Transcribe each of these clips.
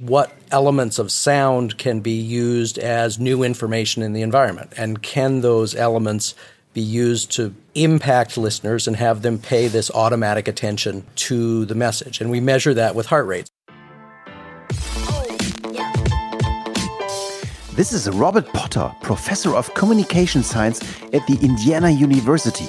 what elements of sound can be used as new information in the environment? And can those elements be used to impact listeners and have them pay this automatic attention to the message? And we measure that with heart rates. This is Robert Potter, professor of communication science at the Indiana University.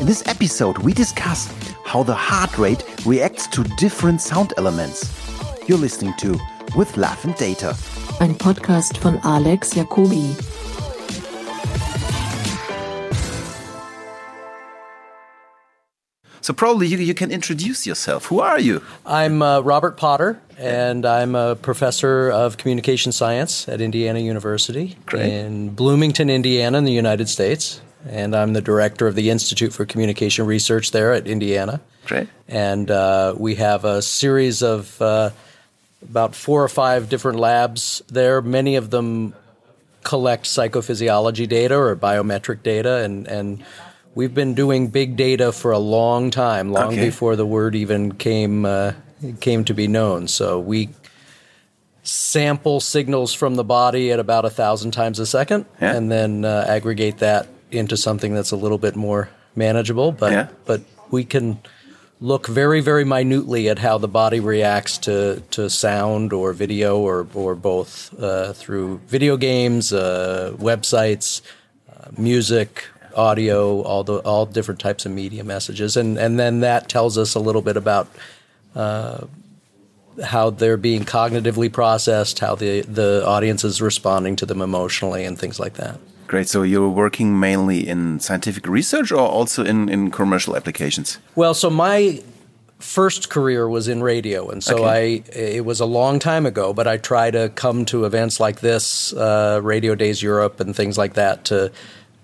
In this episode, we discuss how the heart rate reacts to different sound elements. You're listening to with Love and Data. Ein Podcast von Alex Jacobi. So probably you, you can introduce yourself. Who are you? I'm uh, Robert Potter, and I'm a professor of communication science at Indiana University Great. in Bloomington, Indiana, in the United States. And I'm the director of the Institute for Communication Research there at Indiana. Great. And uh, we have a series of uh, about four or five different labs there. Many of them collect psychophysiology data or biometric data, and, and we've been doing big data for a long time, long Okay. before the word even came uh, came to be known. So we sample signals from the body at about a thousand times a second, Yeah. and then uh, aggregate that into something that's a little bit more manageable. But Yeah. but we can look very very minutely at how the body reacts to to sound or video or or both uh, through video games, uh, websites, uh, music. Audio, all the all different types of media messages, and and then that tells us a little bit about how they're being cognitively processed, how the the audience is responding to them emotionally, and things like that. Great. So you're working mainly in scientific research or also in, in commercial applications? Well, so my first career was in radio, and so Okay. I it was a long time ago, but I try to come to events like this, uh, Radio Days Europe, and things like that to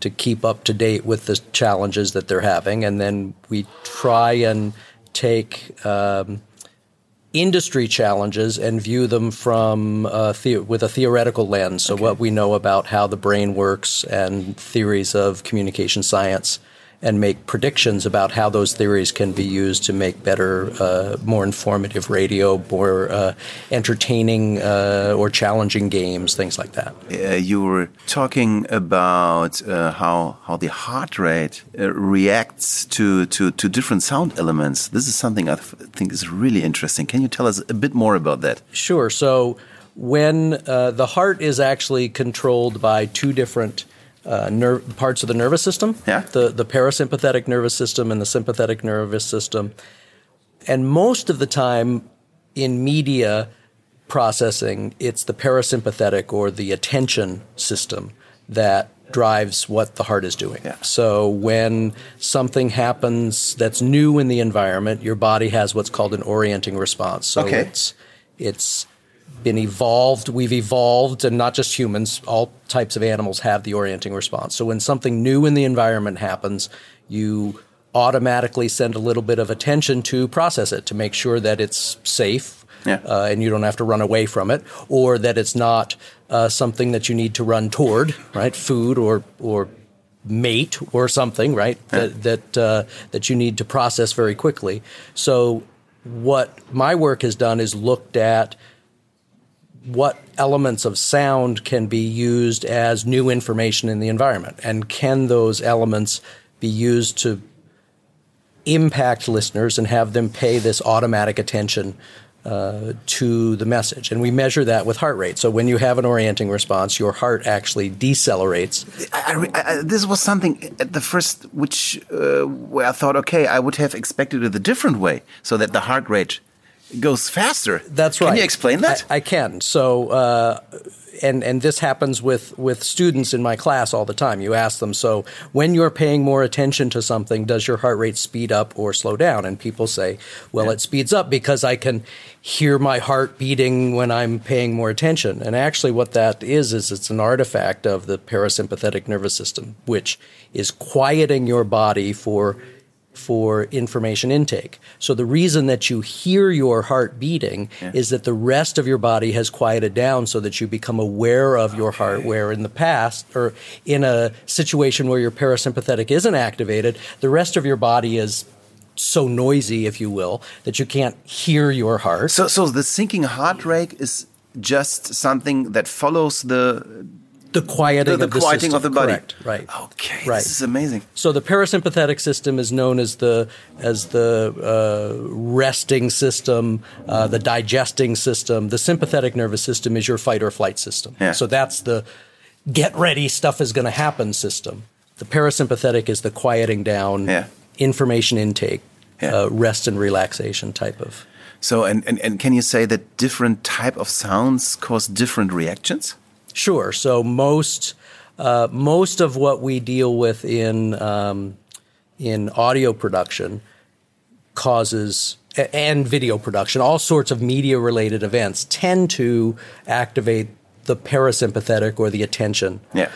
to keep up to date with the challenges that they're having, and then we try and take. Um, industry challenges and view them from uh, the- with a theoretical lens. So, what we know about how the brain works and theories of communication science, and make predictions about how those theories can be used to make better, uh, more informative radio, more uh, entertaining uh, or challenging games, things like that. Uh, you were talking about uh, how how the heart rate uh, reacts to, to to different sound elements. This is something I th think is really interesting. Can you tell us a bit more about that? Sure. So when uh, the heart is actually controlled by two different uh, nerve parts of the nervous system, Yeah. the the parasympathetic nervous system and the sympathetic nervous system, and most of the time in media processing, it's the parasympathetic or the attention system that drives what the heart is doing. Yeah. So when something happens that's new in the environment, your body has what's called an orienting response. So Okay. it's it's been evolved. We've evolved, and not just humans. All types of animals have the orienting response. So when something new in the environment happens, you automatically send a little bit of attention to process it to make sure that it's safe Yeah. uh, and you don't have to run away from it, or that it's not uh, something that you need to run toward, right? Food or or mate or something, right? That that uh, that you need to process very quickly. So what my work has done is looked at what elements of sound can be used as new information in the environment, and can those elements be used to impact listeners and have them pay this automatic attention uh, to the message. And we measure that with heart rate. So when you have an orienting response, your heart actually decelerates. I, I, I, this was something at the first which uh, where I thought, okay, I would have expected it a different way, so that the heart rate goes faster. That's right. Can you explain that? I, I can. So, uh, and and this happens with with students in my class all the time. You ask them, so when you're paying more attention to something, does your heart rate speed up or slow down? And people say, well, it speeds up because I can hear my heart beating when I'm paying more attention. And actually, what that is is it's an artifact of the parasympathetic nervous system, which is quieting your body for for information intake. So the reason that you hear your heart beating is that the rest of your body has quieted down so that you become aware of your heart where in the past or in a situation where your parasympathetic isn't activated, the rest of your body is so noisy if you will that you can't hear your heart. So, so the sinking heart rate is just something that follows the the quieting, the, the of, the quieting system. of the body. Correct. Right. Okay. Right. This is amazing. So the parasympathetic system is known as the as the uh, resting system, uh, the digesting system. The sympathetic nervous system is your fight or flight system. Yeah. So that's the get ready, stuff is going to happen system. The parasympathetic is the quieting down, Yeah. information intake, Yeah. uh, rest and relaxation type of. So, and, and, and can you say that different type of sounds cause different reactions? Sure. So most uh, most of what we deal with in um, in audio production causes and video production, all sorts of media related events tend to activate the parasympathetic or the attention. Yeah.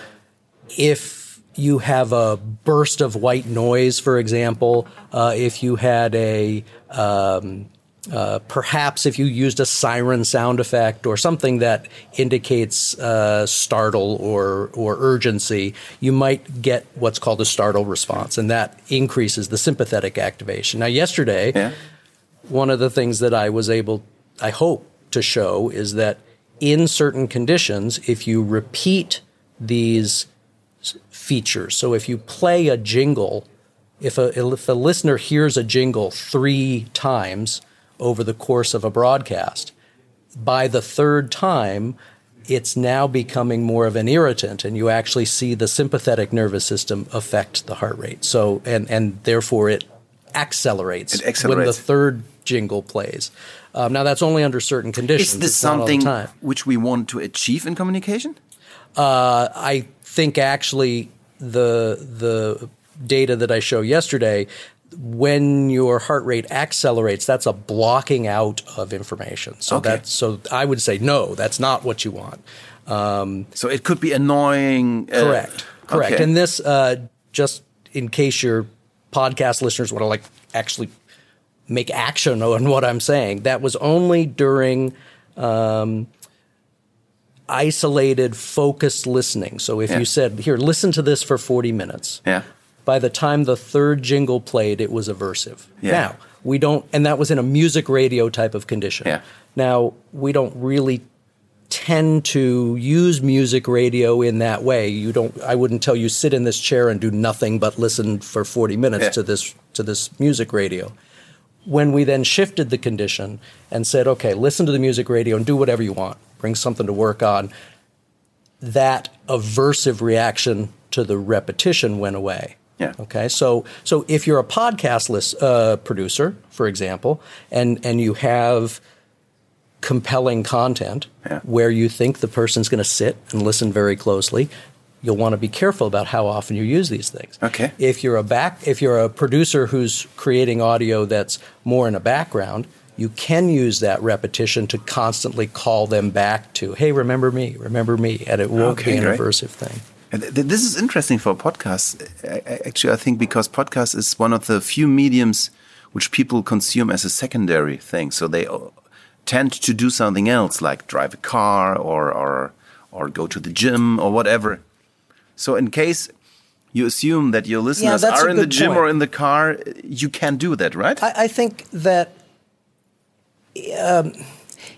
If you have a burst of white noise, for example, uh, if you had a um, uh, perhaps if you used a siren sound effect or something that indicates uh, startle or or urgency, you might get what's called a startle response, and that increases the sympathetic activation. Now, yesterday, Yeah. one of the things that I was able, I hope, to show is that in certain conditions, if you repeat these features, so if you play a jingle, if a, if a listener hears a jingle three times over the course of a broadcast, by the third time, it's now becoming more of an irritant, and you actually see the sympathetic nervous system affect the heart rate. So, and and therefore it accelerates, It when the third jingle plays. Um, now, that's only under certain conditions. Is this It's not all the something which we want to achieve in communication? Uh, I think actually the the data that I showed yesterday, when your heart rate accelerates, that's a blocking out of information. So Okay. that's so I would say no, that's not what you want. Um, So it could be annoying. uh, correct, correct. okay. And this, uh, just in case your podcast listeners want to like actually make action on what I'm saying, that was only during um, isolated, focused listening. So if Yeah. you said, "Here, listen to this for 40 minutes," Yeah. By the time the third jingle played, it was aversive. Yeah. Now, we don't, and that was in a music radio type of condition. Yeah. Now, we don't really tend to use music radio in that way. You don't, I wouldn't tell you sit in this chair and do nothing but listen for 40 minutes Yeah. to this, to this music radio. When we then shifted the condition and said, okay, listen to the music radio and do whatever you want, bring something to work on, that aversive reaction to the repetition went away. Yeah. Okay. So so if you're a podcast list, uh, producer, for example, and and you have compelling content Yeah. where you think the person's going to sit and listen very closely, you'll want to be careful about how often you use these things. Okay. If you're a back, if you're a producer who's creating audio that's more in a background, you can use that repetition to constantly call them back to, "Hey, remember me, remember me," and it won't Okay, be an great. aversive thing. This is interesting for podcasts. Actually, I think because podcast is one of the few mediums which people consume as a secondary thing. So they uh, tend to do something else, like drive a car or or or go to the gym or whatever. So in case you assume that your listeners that's are in the gym point. or in the car, you can do that, right? I, I think that um,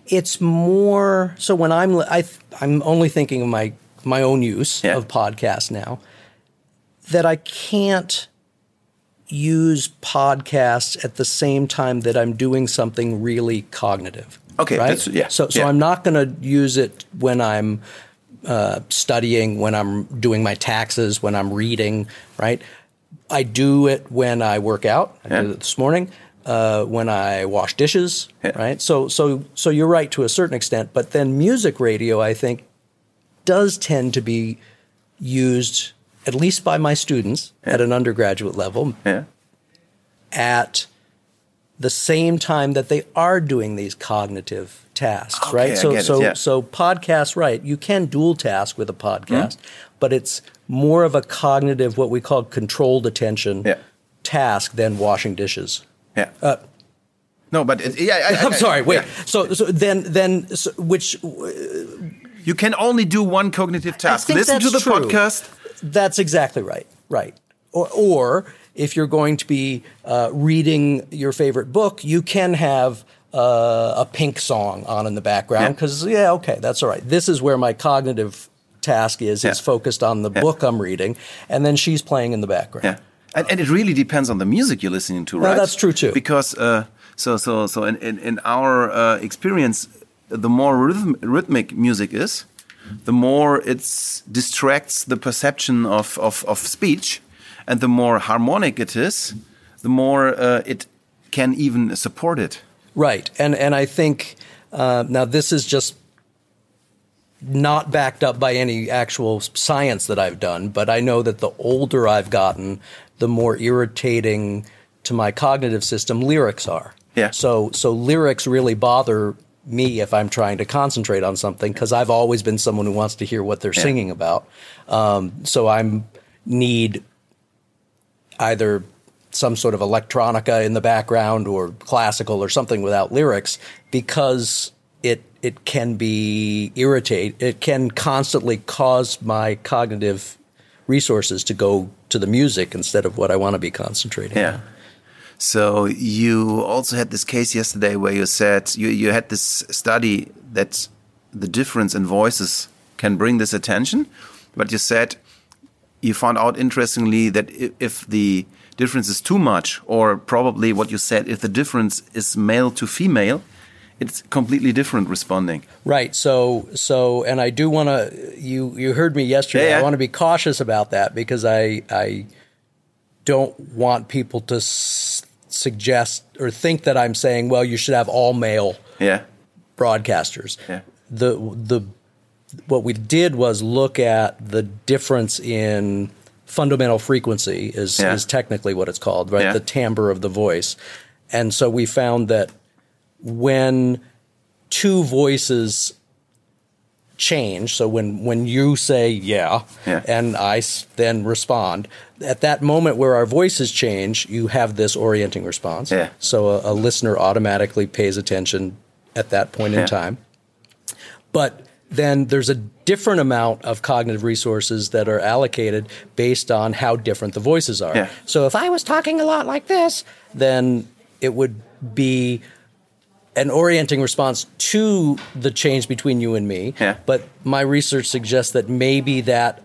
it's more so when I'm I, I'm only thinking of my my own use Yeah. of podcasts now that I can't use podcasts at the same time that I'm doing something really cognitive. Okay, right? that's- yeah, So so yeah. I'm not going to use it when I'm uh, studying, when I'm doing my taxes, when I'm reading, right? I do it when I work out. I Yeah. did it this morning. Uh, when I wash dishes, Yeah. right? So, so, so you're right to a certain extent. But then music radio, I think, does tend to be used at least by my students at an undergraduate level yeah. at the same time that they are doing these cognitive tasks, Okay, right? I So it, so yeah. so podcast, right? You can dual task with a Hmm? podcast, but it's more of a cognitive, what we call controlled attention Yeah. task than washing dishes. Yeah. no, but it, yeah, I, Uh, I'm sorry. Wait. yeah. So so then then so, which You can only do one cognitive task. Listen to the true. podcast. That's exactly right. Right. Or, or if you're going to be uh, reading your favorite book, you can have uh, a Pink song on in the background because yeah, okay, that's all right. This is where my cognitive task is. Yeah. Is focused on the book I'm reading, and then she's playing in the background. Yeah, and, and it really depends on the music you're listening to, right? that's true, too. Because uh, so so so in in, in our uh, experience, the more rhythm, rhythmic music is, the more it distracts the perception of, of of speech, and the more harmonic it is, the more uh, it can even support it. Right, and and I think uh, now this is just not backed up by any actual science that I've done, but I know that the older I've gotten, the more irritating to my cognitive system lyrics are. Yeah. So so lyrics really bother me if I'm trying to concentrate on something because I've always been someone who wants to hear what they're Yeah. singing about. Um, so I'm need either some sort of electronica in the background or classical or something without lyrics because it it can be irritate it can constantly cause my cognitive resources to go to the music instead of what I want to be concentrating Yeah. on. So you also had this case yesterday where you said you, you had this study that the difference in voices can bring this attention, but you said you found out interestingly that if the difference is too much, or probably what you said, if the difference is male to female, it's completely different responding. Right. So so and I do want to you you heard me yesterday. Yeah. I want to be cautious about that because I I don't want people to suggest or think that I'm saying, well, you should have all male Yeah. broadcasters. Yeah. The the what we did was look at the difference in fundamental frequency is Yeah. is technically what it's called, right? The timbre of the voice. And so we found that when two voices change, so when when you say yeah, Yeah. and I s- then respond, at that moment where our voices change, you have this orienting response. Yeah. So a, a listener automatically pays attention at that point in Yeah. time. But then there's a different amount of cognitive resources that are allocated based on how different the voices are. Yeah. So if I was talking a lot like this, then it would be an orienting response to the change between you and me. Yeah. But my research suggests that maybe that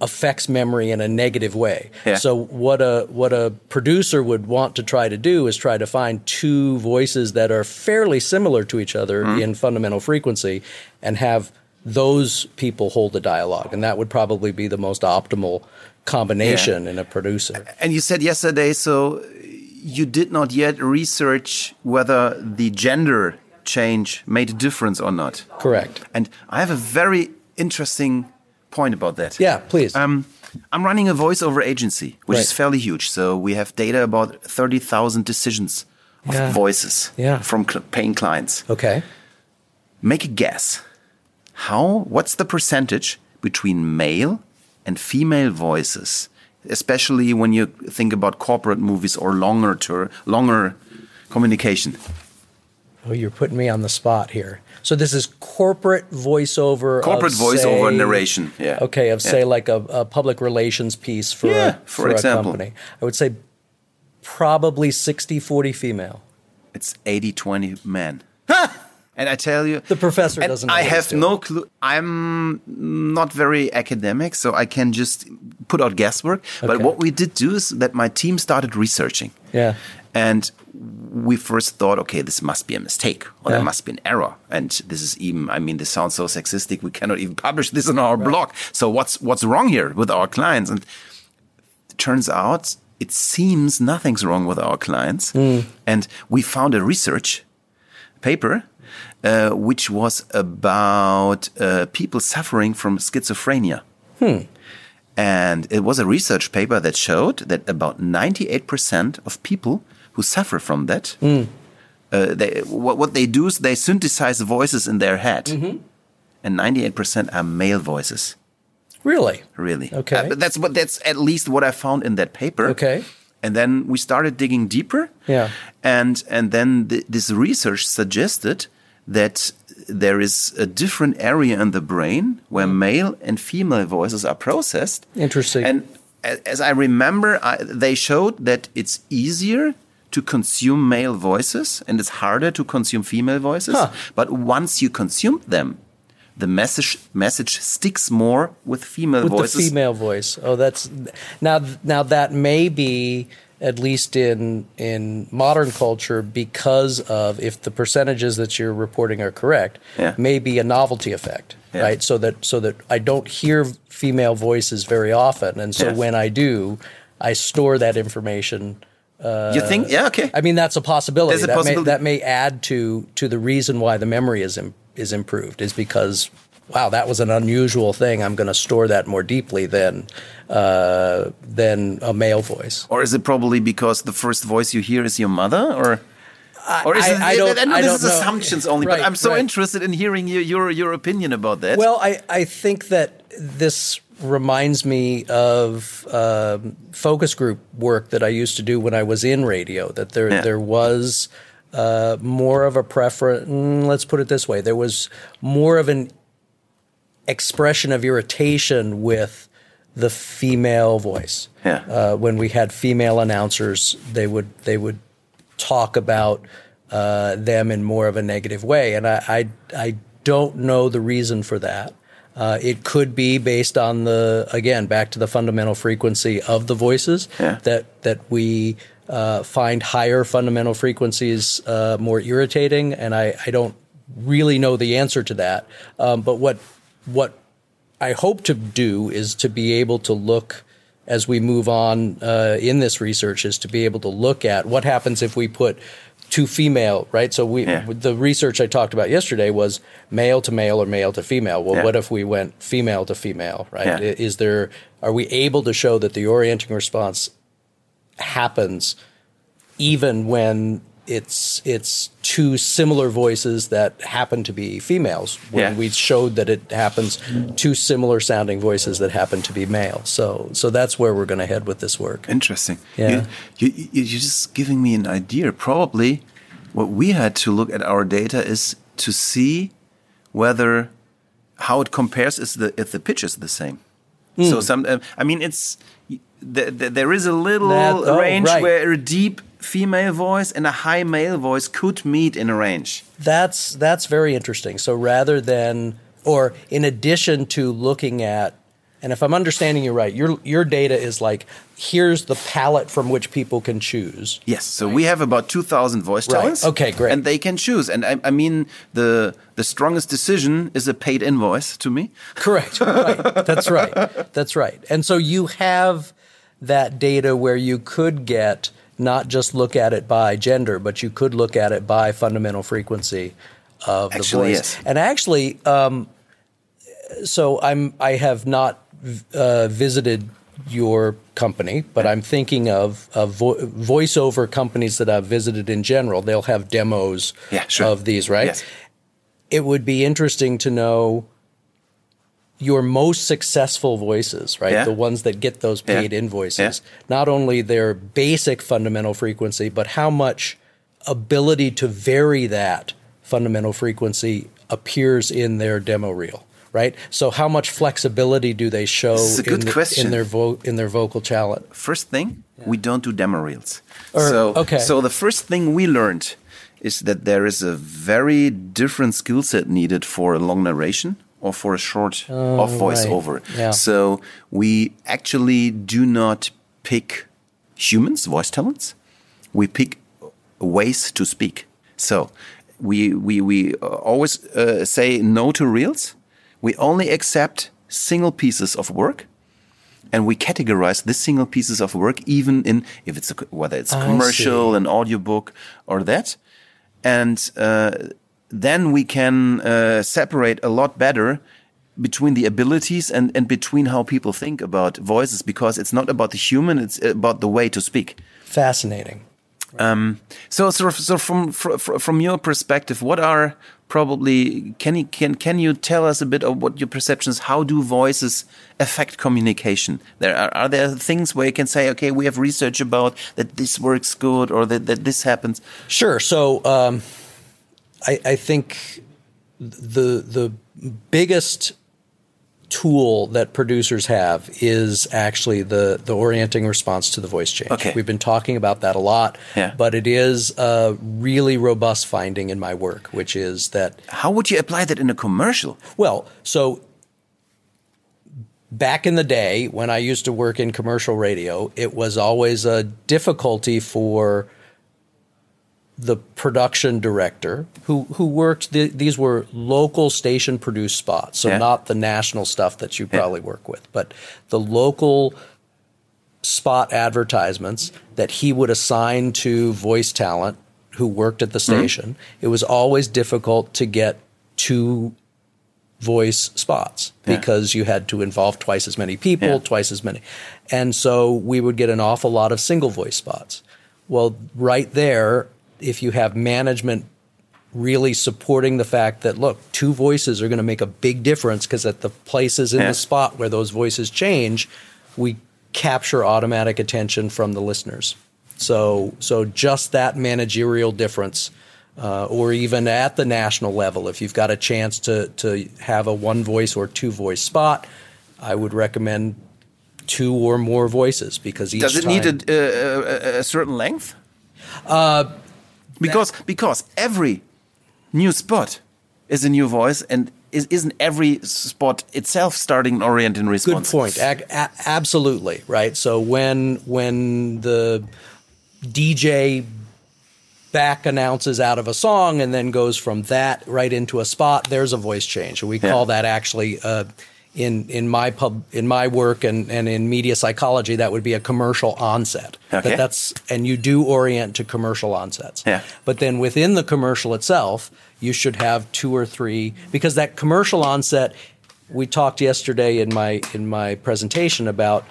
affects memory in a negative way. Yeah. So what a what a producer would want to try to do is try to find two voices that are fairly similar to each other Mm-hmm. in fundamental frequency and have those people hold the dialogue and that would probably be the most optimal combination in a producer. And you said yesterday, so you did not yet research whether the gender change made a difference or not. Correct. And I have a very interesting point about that. Yeah, please. Um, I'm running a voiceover agency, which is fairly huge. So we have data about 30,000 decisions of Yeah. voices Yeah. from cl- paying clients. okay. Make a guess. How, what's the percentage between male and female voices? Especially when you think about corporate movies or longer tour, longer communication. Oh, you're putting me on the spot here. So this is corporate voiceover. Corporate of, voiceover say- narration. Yeah. Okay, of Yeah. say like a, a public relations piece for Yeah, a, for for, a company. I would say probably 60-40 female. It's 80 20 men. and I tell you, The professor doesn't know I have no clue. I'm not very academic, so I can just put out guesswork. But what we did do is that my team started researching. Yeah. And we first thought, okay, this must be a mistake or Yeah. there must be an error. And this is even, I mean, this sounds so sexistic. We cannot even publish this on our blog. So what's, what's wrong here with our clients? And it turns out it seems nothing's wrong with our clients. Hmm. And we found a research paper uh, which was about uh, people suffering from schizophrenia. And it was a research paper that showed that about 98% of people who suffer from that, uh, they, what, what they do is they synthesize voices in their head. And 98% are male voices, Really? really. Okay. Uh, but that's what that's at least what I found in that paper. Okay. And then we started digging deeper. Yeah. And and then th- this research suggested that there is a different area in the brain where mm. male and female voices are processed. Interesting. And as I remember, I, they showed that it's easier to consume male voices and it's harder to consume female voices. Huh. But once you consume them, the message message sticks more with female with voices. the female voice. Oh, that's now now that may be at least in in modern culture because of if the percentages that you're reporting are correct, Yeah. may be a novelty effect, Yeah. right? So that so that I don't hear female voices very often, and so Yes. when I do, I store that information. Uh, you think? Yeah, okay. I mean, that's a possibility. There's a that possibility. May, that may add to to the reason why the memory is Im- is improved is because wow, that was an unusual thing. I'm going to store that more deeply than uh, than a male voice. or is it probably because the first voice you hear is your mother, or? Or is I- it, I don't- know I this is know. assumptions only, Right, but I'm so right. interested in hearing your, your your opinion about that. Well, I, I think that this reminds me of um, focus group work that I used to do when I was in radio. That there Yeah. there was uh, more of a preference. Let's put it this way: there was more of an expression of irritation with the female voice. Yeah. Uh, when we had female announcers, they would they would talk about uh, them in more of a negative way, and I I, I don't know the reason for that. Uh, it could be based on the again back to the fundamental frequency of the voices Yeah. that that we uh, find higher fundamental frequencies uh, more irritating, and I, I don't really know the answer to that. Um, but what what I hope to do is to be able to look as we move on uh, in this research is to be able to look at what happens if we put two female right so we Yeah. the research i talked about yesterday was male to male or male to female well Yeah. what if we went female to female right Yeah. Is there are we able to show that the orienting response happens even when it's it's two similar voices that happen to be females when Yeah. we showed that it happens two similar sounding voices that happen to be male so so that's where we're going to head with this work Interesting. Yeah. You, you, you, you're just giving me an idea. Probably what we had to look at our data is to see whether how it compares is the if the pitch is the same. Hmm. So some, uh, I mean, it's th th there is a little That- oh, range right. where a deep female voice and a high male voice could meet in a range. That's that's very interesting. So rather than or in addition to looking at and if I'm understanding you right, your your data is like here's the palette from which people can choose. Yes, so we have about two thousand voice Right. talents. Okay, great. And they can choose. And I, I mean, the the strongest decision is a paid invoice to me. Correct. Right. That's right. That's right. And so you have that data where you could get not just look at it by gender, but you could look at it by fundamental frequency of the Actually, voice. yes. And actually, um, so I'm I have not uh, visited your company, but I'm thinking of, of vo- voiceover companies that I've visited in general. They'll have demos Yeah, sure. of these, right? Yes. it would be interesting to know your most successful voices, right? Yeah. The ones that get those Yeah. paid invoices. Yeah. Not only their basic fundamental frequency, but how much ability to vary that fundamental frequency appears in their demo reel, right? So how much flexibility do they show in, the- question. in their vo- in their vocal talent? First thing, we don't do demo reels. Or- so, okay. so the first thing we learned is that there is a very different skill set needed for a long narration or for a short off voiceover. Oh, Yeah. So we actually do not pick humans, voice talents. We pick ways to speak. So we we we uh, always uh, say no to reels. We only accept single pieces of work, and we categorize these single pieces of work even in if it's a, whether it's I commercial, see. an audiobook, or that, and uh, then we can uh, separate a lot better between the abilities and, and between how people think about voices because it's not about the human it's about the way to speak Fascinating. so, so, so from fr- fr- from your perspective, what are probably can you can can you tell us a bit of what your perceptions? How do voices affect communication? There are, are there things where you can say, okay, we have research about that this works good or that, that this happens. Sure. So um, I, I think the the biggest tool that producers have is actually the the orienting response to the voice change. Okay. We've been talking about that a lot, Yeah. but it is a really robust finding in my work, which is that How would you apply that in a commercial? well, so back in the day when I used to work in commercial radio, it was always a difficulty for the production director who who worked the, these were local station produced spots so Yeah. not the national stuff that you probably work with but the local spot advertisements that he would assign to voice talent who worked at the mm-hmm. station it was always difficult to get two voice spots Yeah. because you had to involve twice as many people, Yeah. twice as many. And so we would get an awful lot of single voice spots. Well, right there, if you have management really supporting the fact that, look, two voices are going to make a big difference because at the places in Yeah. the spot where those voices change, we capture automatic attention from the listeners. So, so just that managerial difference, uh, or even at the national level, if you've got a chance to to have a one voice or two voice spot, I would recommend two or more voices because each Does it time, need a, a, a, a certain length? Uh, because because every new spot is a new voice, and is, isn't every spot itself starting an orient and Good response? point. A- a- absolutely right. So when when the DJ back announces out of a song and then goes from that right into a spot, there's a voice change. We Yeah. call that actually uh, in in my pub in my work and, and in media psychology that would be a commercial onset. Okay. But that's and you do orient to commercial onsets. Yeah. But then within the commercial itself, you should have two or three because that commercial onset. We talked yesterday in my in my presentation about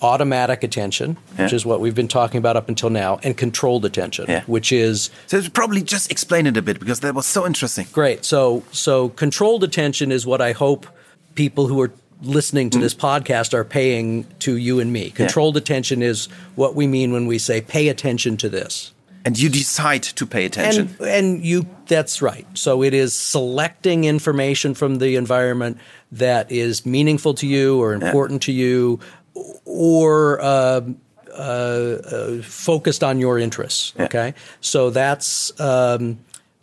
automatic attention, which Yeah. is what we've been talking about up until now, and controlled attention, Yeah. which is So probably just explain it a bit because that was so interesting. Great. So so controlled attention is what I hope people who are listening to this podcast are paying to you and me. Controlled attention is what we mean when we say pay attention to this. And you decide to pay attention. And and you that's right. So it is selecting information from the environment that is meaningful to you or important to you or uh, uh, uh, focused on your interests. Yeah. Okay, so that's um,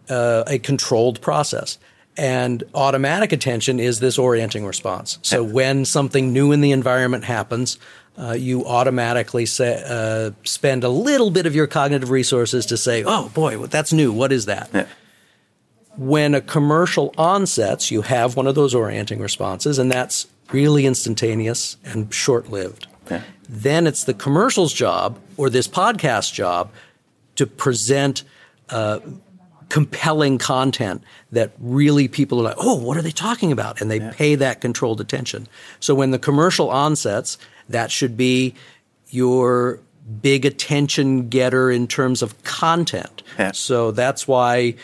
uh, a controlled process. And automatic attention is this orienting response. So when something new in the environment happens, uh, you automatically say, uh, spend a little bit of your cognitive resources to say, "Oh boy, that's new. What is that?" Yeah. when a commercial onsets, you have one of those orienting responses, and that's really instantaneous and short lived. Yeah. Then it's the commercial's job or this podcast job to present uh, compelling content that really people are like, oh, what are they talking about? And they pay that controlled attention. So when the commercial onsets, that should be your big attention getter in terms of content. Yeah. So that's why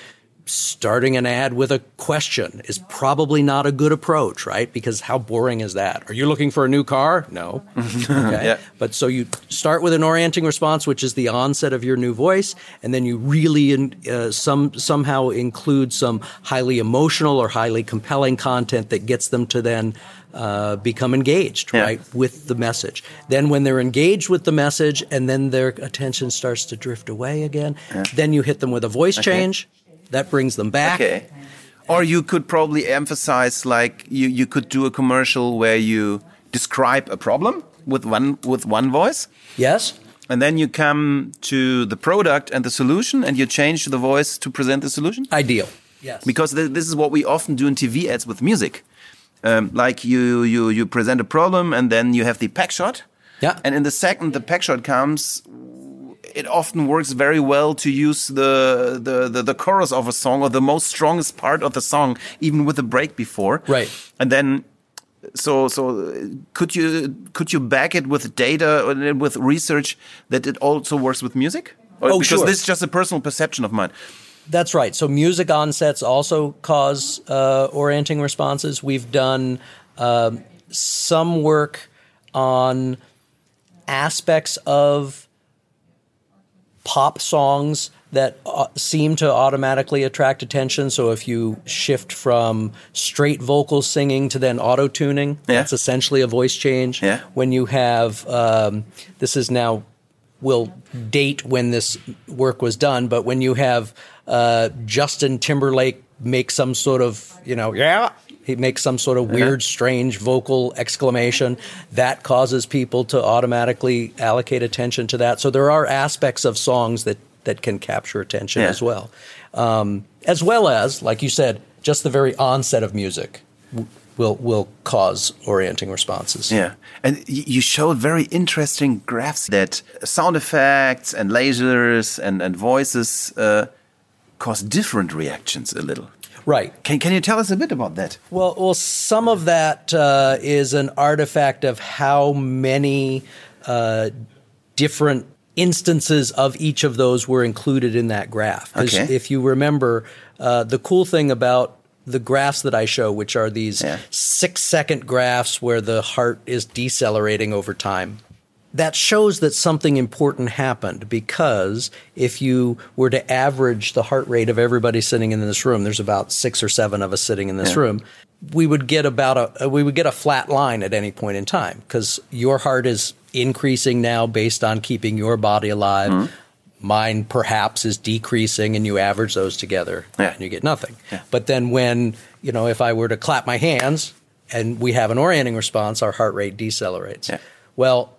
starting an ad with a question is probably not a good approach, right? Because how boring is that? Are you looking for a new car? No. Okay. Yeah. But so you start with an orienting response, which is the onset of your new voice, and then you really in, uh, some somehow include some highly emotional or highly compelling content that gets them to then uh, become engaged, Yeah. right, with the message. Then when they're engaged with the message, and then their attention starts to drift away again, then you hit them with a voice change. That brings them back. Okay. Or you could probably emphasize like you, you could do a commercial where you describe a problem with one with one voice Yes. and then you come to the product and the solution and you change the voice to present the solution Ideal. Yes. because th this is what we often do in TV ads with music. Um, like you you you present a problem and then you have the pack shot. Yeah. And in the second the pack shot comes, it often works very well to use the, the the the chorus of a song or the most strongest part of the song, even with a break before. Right. And then. So, so uh, could you could you back it with data or with research that it also works with music? Or- Oh, because sure. this is just a personal perception of mine. That's right. So music onsets also cause uh, orienting responses. We've done um, some work on aspects of pop songs that uh, seem to automatically attract attention. So if you shift from straight vocal singing to then auto tuning, Yeah. that's essentially a voice change. Yeah. When you have, um, this is now, will date when this work was done, but when you have uh, Justin Timberlake make some sort of, you know, yeah, he makes some sort of weird, strange vocal exclamation that causes people to automatically allocate attention to that. So there are aspects of songs that that can capture attention Yeah. as well, um, as well as, like you said, just the very onset of music w- will will cause orienting responses. Yeah, and y- you showed very interesting graphs that sound effects and lasers and and voices uh, cause different reactions a little. Right. Can can you tell us a bit about that? Well, well, some of that uh, is an artifact of how many uh, different instances of each of those were included in that graph. Okay. if you remember, uh, the cool thing about the graphs that I show, which are these Yeah. six second graphs where the heart is decelerating over time, that shows that something important happened because if you were to average the heart rate of everybody sitting in this room, there's about six or seven of us sitting in this Yeah. room, we would get about a we would get a flat line at any point in time because your heart is increasing now based on keeping your body alive. Mm-hmm. Mine perhaps is decreasing, and you average those together, Yeah. and you get nothing. Yeah. But then when you know, if I were to clap my hands and we have an orienting response, our heart rate decelerates. Well,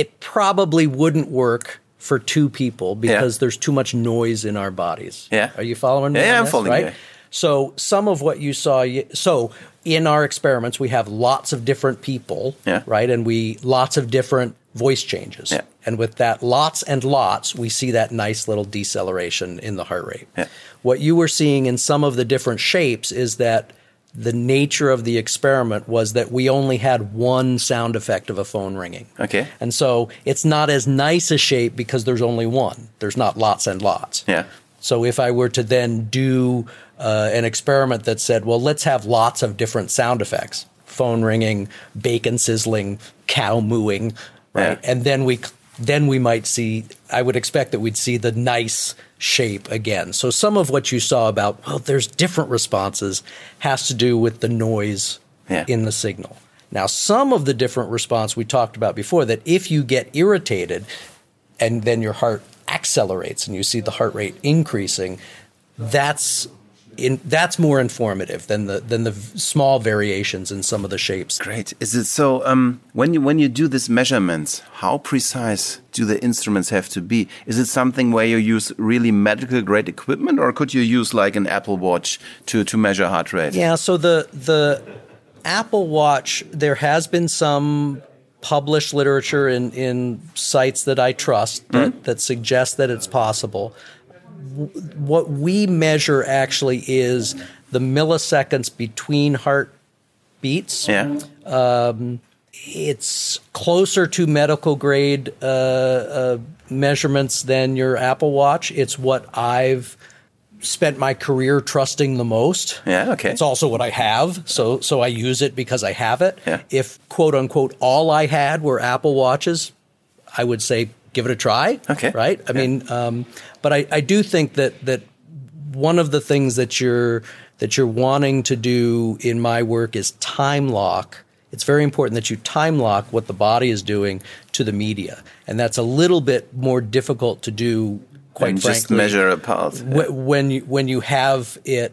it probably wouldn't work for two people because there's too much noise in our bodies. Yeah. Are you following me? Yeah, I'm this, following right? you. So some of what you saw, so in our experiments, we have lots of different people, Yeah. right? And we lots of different voice changes. Yeah. And with that lots and lots, we see that nice little deceleration in the heart rate. Yeah. What you were seeing in some of the different shapes is that the nature of the experiment was that we only had one sound effect of a phone ringing. Okay. And so it's not as nice a shape because there's only one. There's not lots and lots. Yeah. So if I were to then do uh, an experiment that said, well, let's have lots of different sound effects phone ringing, bacon sizzling, cow mooing, right? Yeah. And then we then we might see I would expect that we'd see the nice shape again. So some of what you saw about well there's different responses has to do with the noise Yeah. in the signal. Now some of the different response we talked about before that if you get irritated and then your heart accelerates and you see the heart rate increasing, that's in, that's more informative than the than the small variations in some of the shapes. Great. Is it so? Um, when you when you do these measurements, how precise do the instruments have to be? Is it something where you use really medical grade equipment, or could you use like an Apple Watch to to measure heart rate? Yeah, so the the Apple Watch there has been some published literature in in sites that I trust that that suggests that it's possible. W- What we measure actually is the milliseconds between heart beats. Yeah. it's closer to medical grade uh, uh, measurements than your Apple Watch. It's what I've spent my career trusting the most. Yeah, okay. It's also what I have, so so I use it because I have it. Yeah. If quote unquote all I had were Apple Watches, I would say give it a try. Okay. Right. I Yeah. mean, um, but I, I do think that that one of the things that you're that you're wanting to do in my work is time lock. It's very important that you time lock what the body is doing to the media, and that's a little bit more difficult to do. Quite and frankly, just measure a pulse. wh- when you when you have it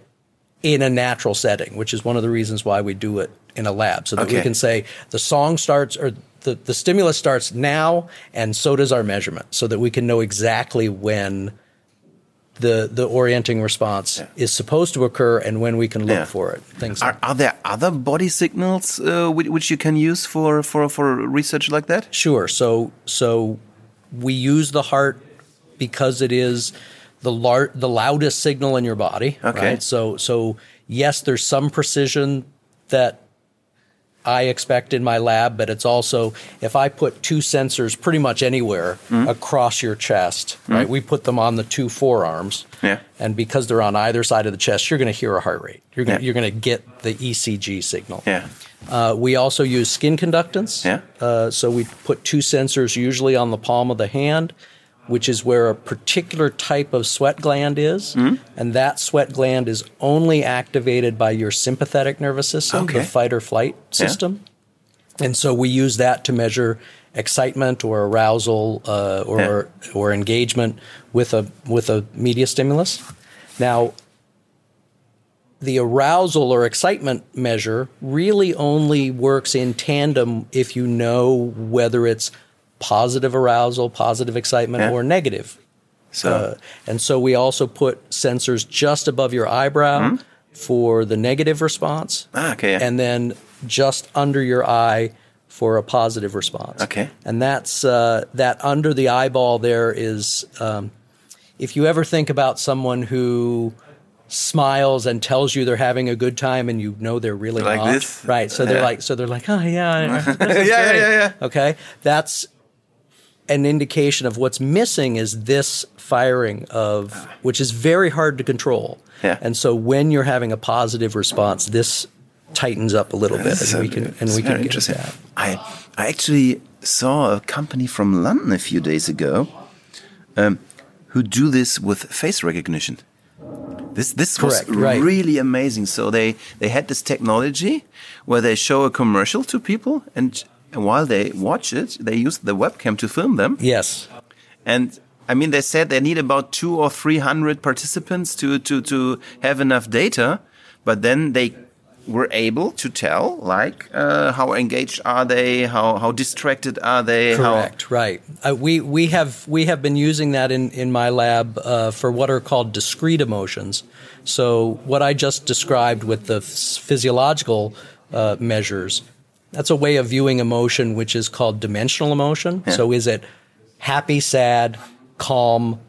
in a natural setting, which is one of the reasons why we do it in a lab, so that we can say the song starts or the, the stimulus starts now, and so does our measurement, so that we can know exactly when the the orienting response is supposed to occur and when we can look Yeah. for it. Things Are, are there other body signals uh, which, which you can use for, for, for research like that? Sure. So so we use the heart because it is the lar- the loudest signal in your body. Okay. Right? So so yes, there's some precision that I expect in my lab, but it's also if I put two sensors pretty much anywhere Mm-hmm. across your chest, right? We put them on the two forearms. Yeah. And because they're on either side of the chest, you're going to hear a heart rate. You're going Yeah. you're going to get the ECG signal. Yeah. Uh, we also use skin conductance. Yeah. Uh, so we put two sensors usually on the palm of the hand. Which is where a particular type of sweat gland is, Mm-hmm. and that sweat gland is only activated by your sympathetic nervous system, Okay. the fight or flight system. And so we use that to measure excitement or arousal uh, or or engagement with a with a media stimulus. Now, the arousal or excitement measure really only works in tandem if you know whether it's positive arousal, positive excitement, Yeah. or negative. So Uh, and so we also put sensors just above your eyebrow for the negative response? Ah, okay, yeah. and then just under your eye for a positive response. Okay. and that's uh, that under the eyeball. There is, um, if you ever think about someone who smiles and tells you they're having a good time, and you know they're really Like not, this? right? So they're Yeah. like, so they're like, oh yeah, Yeah, yeah, great." yeah, yeah. Okay, that's an indication of what's missing is this firing of which is very hard to control. Yeah. And so when you're having a positive response, this tightens up a little bit, and we can and we can get that. I I actually saw a company from London a few days ago um, who do this with face recognition. This this Correct, was right. really amazing. So they they had this technology where they show a commercial to people, and, and while they watch it, they use the webcam to film them. Yes. And I mean, they said they need about two or three hundred participants to to to have enough data, but then they were able to tell like uh, how engaged are they, how how distracted are they, Correct. Right. Uh, we we have we have been using that in in my lab uh, for what are called discrete emotions. So what I just described with the physiological uh, measures, that's a way of viewing emotion which is called dimensional emotion. So is it happy, sad, calm,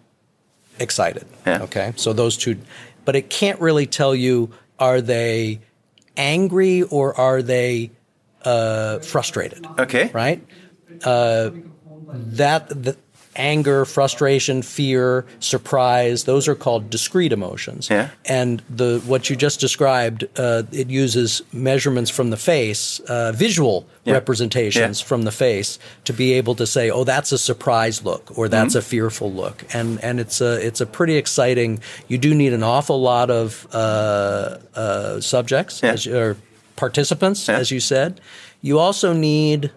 excited? Yeah. Okay. So those two, but it can't really tell you are they angry or are they uh, frustrated? okay, right? Uh, that the anger, frustration, fear, surprise, those are called discrete emotions. Yeah. And the what you just described, uh, it uses measurements from the face, uh, visual Yeah. representations Yeah. from the face to be able to say, oh, that's a surprise look or that's Mm-hmm. a fearful look. And and it's a it's a pretty exciting. You do need an awful lot of uh, uh, subjects Yeah. as, or participants, as you said. You also need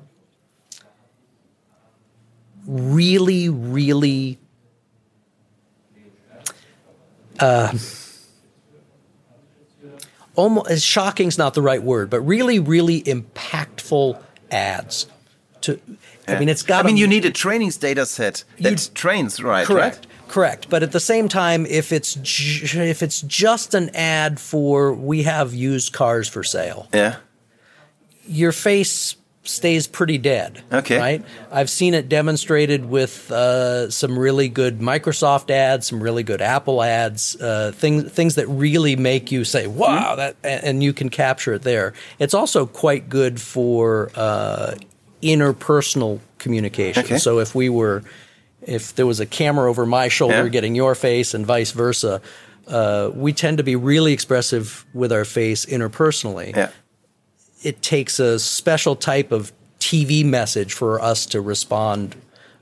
really, really uh, almost shocking is not the right word, but really, really impactful ads. To, I mean, it's got. I mean, you need a trainings data set that You- trains, right? Correct. Right? Correct. But at the same time, if it's ju- if it's just an ad for we have used cars for sale, Yeah. your face stays pretty dead. Okay. Right? I've seen it demonstrated with uh, some really good Microsoft ads, some really good Apple ads, uh, things things that really make you say, "Wow!" That and and you can capture it there. It's also quite good for uh, interpersonal communication. Okay. So if we were, if there was a camera over my shoulder Yeah. getting your face, and vice versa. Uh, we tend to be really expressive with our face interpersonally Yeah. It takes a special type of TV message for us to respond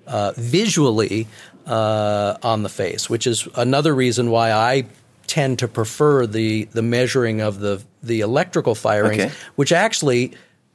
uh, visually uh, on the face, which is another reason why I tend to prefer the the measuring of the the electrical firings, Okay. which actually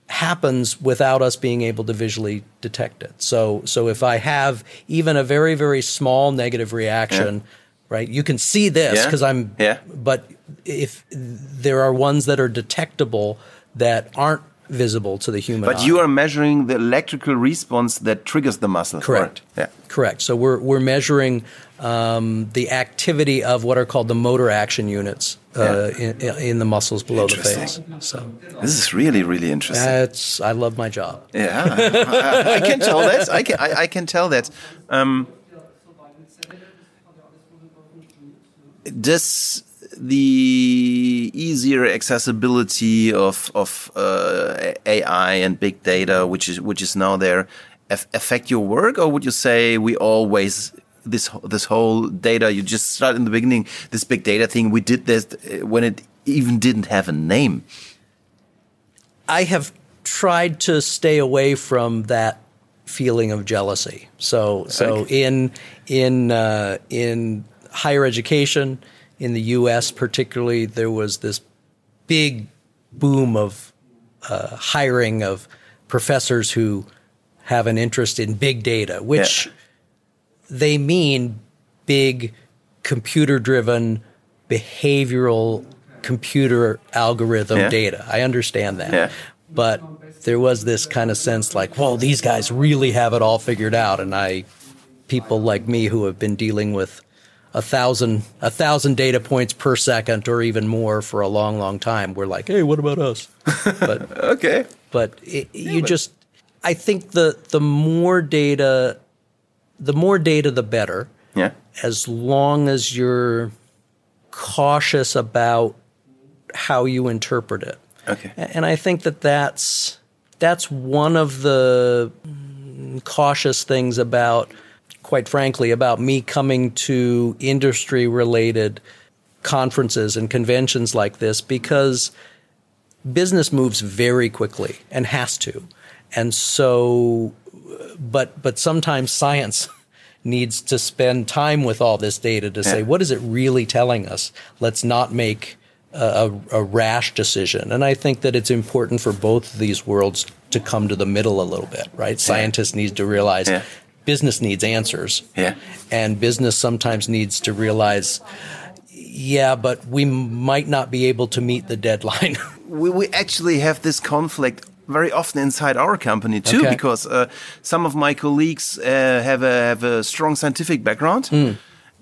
happens without us being able to visually detect it. So so if I have even a very very small negative reaction, right? You can see this Yeah. because I'm Yeah. but if there are ones that are detectable that aren't visible to the human But eye. you are measuring the electrical response that triggers the muscle. Correct. Or- yeah. Correct. So we're we're measuring um, the activity of what are called the motor action units uh, in, in the muscles below the face. So This is really, really interesting. that's I love my job. Yeah, I, I can tell that. I can, I, I can tell that. Um, does the easier accessibility of of uh, AI and big data, which is which is now there, aff- affect your work, or would you say we always this this whole data you just start in the beginning, this big data thing, we did this uh, when it even didn't have a name. I have tried to stay away from that feeling of jealousy. So so in in uh, in higher education in the U.S. particularly, there was this big boom of uh, hiring of professors who have an interest in big data, which Yeah. they mean big computer driven behavioral computer algorithm Yeah. data. I understand that. Yeah. But there was this kind of sense like, whoa, these guys really have it all figured out. And I, people like me who have been dealing with a thousand, a thousand data points per second or even more for a long, long time, we're like, hey, what about us? but Okay. but it, you just i think the the more data the more data the better Yeah. as long as you're cautious about how you interpret it Okay. And i think that that's that's one of the cautious things about quite frankly about me coming to industry related conferences and conventions like this because business moves very quickly and has to. And so but but sometimes science needs to spend time with all this data to say what is it really telling us? Let's not make a, a, rash decision. And I think that it's important for both of these worlds to come to the middle a little bit, right? Scientists need to realize Yeah. Business needs answers. Yeah. And business sometimes needs to realize yeah, but we might not be able to meet the deadline. we, we actually have this conflict very often inside our company too, Okay. because uh, some of my colleagues uh, have a have a strong scientific background,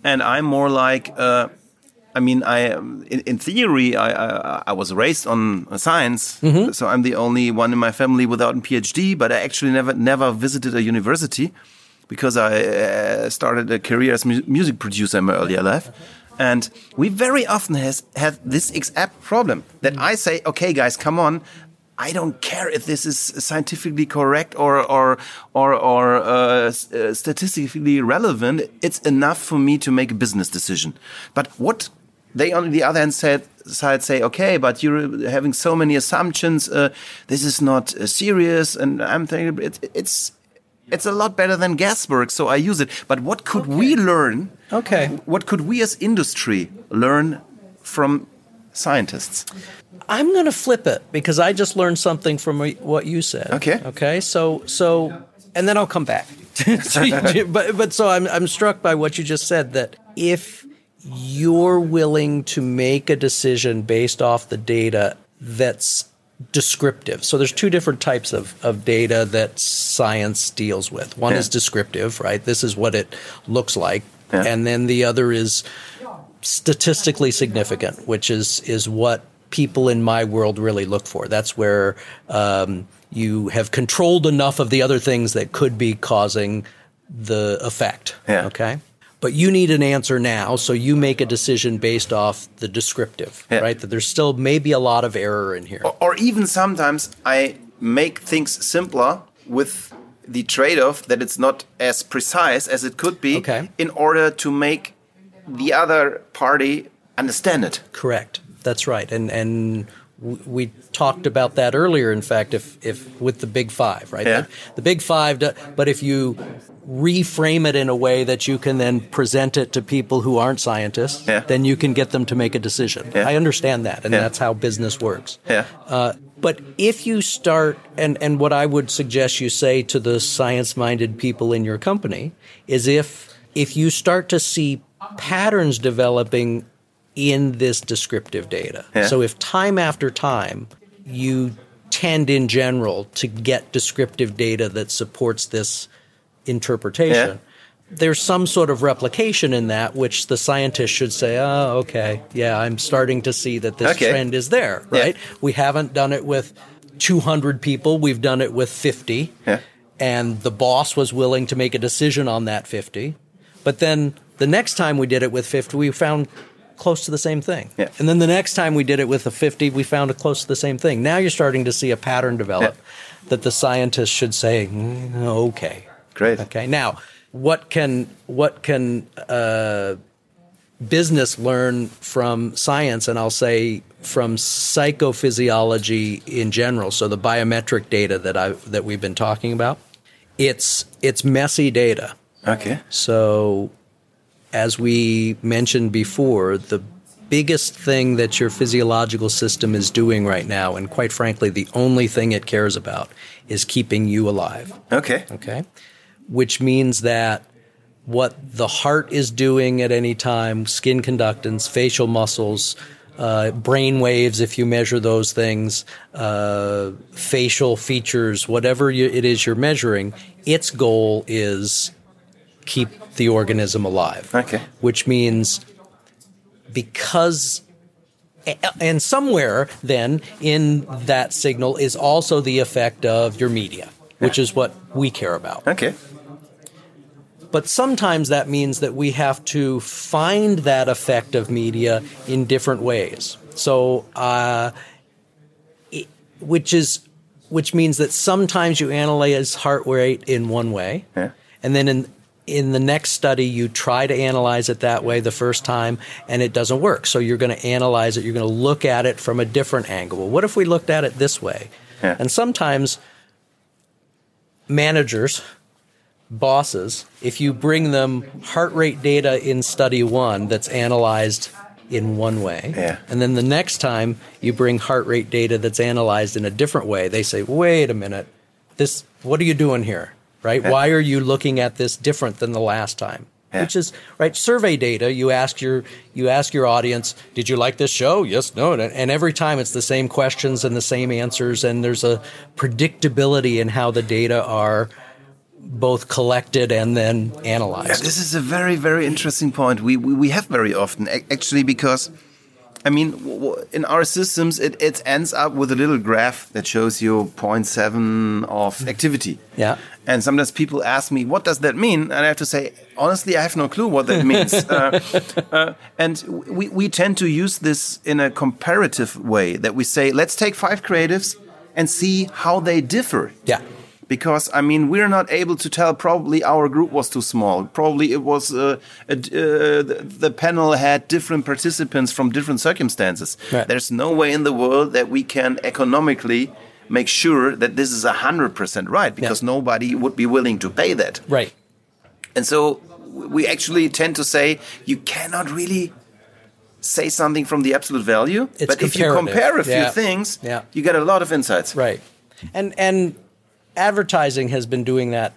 and I'm more like. Uh, I mean, I in, in theory, I, I I was raised on science, so I'm the only one in my family without a PhD. But I actually never never visited a university because I uh, started a career as mu music producer in my earlier life. And we very often has have this exact problem that I say, okay, guys, come on. I don't care if this is scientifically correct or or or, or uh, uh, statistically relevant. It's enough for me to make a business decision. But what they on the other hand said side say, okay, but you're having so many assumptions. Uh, this is not uh, serious, and I'm thinking it, it's it's a lot better than guesswork, so I use it. But what could we learn? Okay. What could we as industry learn from scientists? I'm going to flip it because I just learned something from what you said. Okay. Okay. So so and then I'll come back. But but so I'm I'm struck by what you just said that if you're willing to make a decision based off the data that's descriptive. So there's two different types of, of data that science deals with. One Yeah. is descriptive, right? This is what it looks like. Yeah. And then the other is statistically significant, which is is what people in my world really look for. That's where um, you have controlled enough of the other things that could be causing the effect. Yeah. Okay. But you need an answer now, so you make a decision based off the descriptive, Yeah. right? That there's still maybe a lot of error in here. Or, or even sometimes I make things simpler with the trade-off that it's not as precise as it could be Okay. in order to make the other party understand it. Correct. That's right. And and we talked about that earlier. In fact, if if with the Big Five, right? Yeah. The, Big Five. do- But if you reframe it in a way that you can then present it to people who aren't scientists, Yeah. then you can get them to make a decision. Yeah. I understand that, and that's how business works. Yeah. Uh, but if you start, and, and what I would suggest you say to the science minded people in your company is if if you start to see patterns developing in this descriptive data. Yeah. So if time after time you tend in general to get descriptive data that supports this interpretation, Yeah. there's some sort of replication in that which the scientist should say, oh, okay, yeah, I'm starting to see that this Okay. trend is there, Yeah. right? We haven't done it with 200 people, we've done it with 50. Yeah. And the boss was willing to make a decision on that 50. But then the next time we did it with 50, we found close to the same thing. Yeah. And then the next time we did it with a 50, we found it close to the same thing. Now you're starting to see a pattern develop that the scientists should say, "Mm, okay. Great. Okay. Now, what can what can uh, business learn from science? And I'll say from psychophysiology in general. So the biometric data that I that we've been talking about It's it's messy data. Okay. So, as we mentioned before, the biggest thing that your physiological system is doing right now, and quite frankly, the only thing it cares about, is keeping you alive. Okay. Okay. Which means that what the heart is doing at any time, skin conductance, facial muscles, uh, brain waves, if you measure those things, uh, facial features, whatever you, it is you're measuring, its goal is keep the organism alive. Okay. Which means because and somewhere then in that signal is also the effect of your media, which is what we care about. Okay. But sometimes that means that we have to find that effect of media in different ways. So, uh, it, which is which means that sometimes you analyze heart rate in one way, Yeah. and then in in the next study you try to analyze it that way the first time and it doesn't work. So you're going to analyze it. You're going to look at it from a different angle. Well, what if we looked at it this way? Yeah. And sometimes managers bosses, if you bring them heart rate data in study one that's analyzed in one way, Yeah. and then the next time you bring heart rate data that's analyzed in a different way, they say, "Wait a minute, this what are you doing here? Right? Why are you looking at this different than the last time?" Yeah. Which is right. Survey data. You ask your you ask your audience, "Did you like this show?" Yes, no, and- and every time it's the same questions and the same answers, and there's a predictability in how the data are both collected and then Yeah, analyzed. this is a very, very interesting point. We we, we have very often actually because, I mean, in our systems, it, it ends up with a little graph that shows you 0.7 of activity. Yeah. And sometimes people ask me, what does that mean? And I have to say, honestly, I have no clue what that means. uh, uh, and we, we tend to use this in a comparative way that we say, let's take five creatives and see how they differ Yeah. Because I mean we're not able to tell. Probably our group was too small. Probably it was uh, a, uh, the, the panel had different participants from different circumstances. Right. There's no way in the world that we can economically make sure that this is hundred percent right because nobody would be willing to pay that. Right. And so we actually tend to say you cannot really say something from the absolute value. It's but if you compare a few Yeah. things, Yeah. you get a lot of insights. Right. And and advertising has been doing that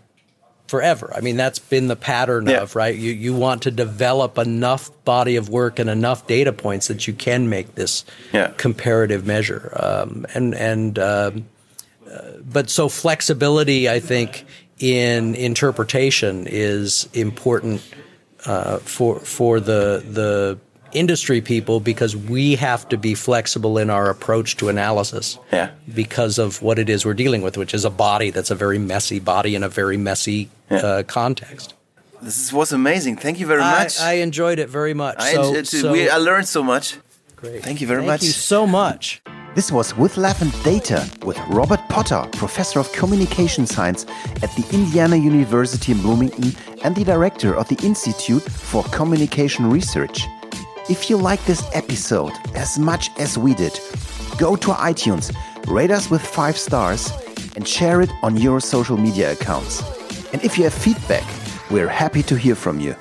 forever. I mean, that's been the pattern Yeah. of, right? You you want to develop enough body of work and enough data points that you can make this Yeah. comparative measure. Um, and and um, uh, but so flexibility, I think, in interpretation is important uh, for for the the industry people because we have to be flexible in our approach to analysis Yeah. because of what it is we're dealing with, which is a body that's a very messy body in a very messy uh, context. This was amazing. Thank you very I, much. I enjoyed it very much. I, so, it. so- we, I learned so much. great. Thank you very Thank much. Thank you so much. This was With Love and Data with Robert Potter, Professor of Communication Science at the Indiana University in Bloomington and the Director of the Institute for Communication Research. If you like this episode as much as we did, go to iTunes, rate us with five stars, and share it on your social media accounts. And if you have feedback, we're happy to hear from you.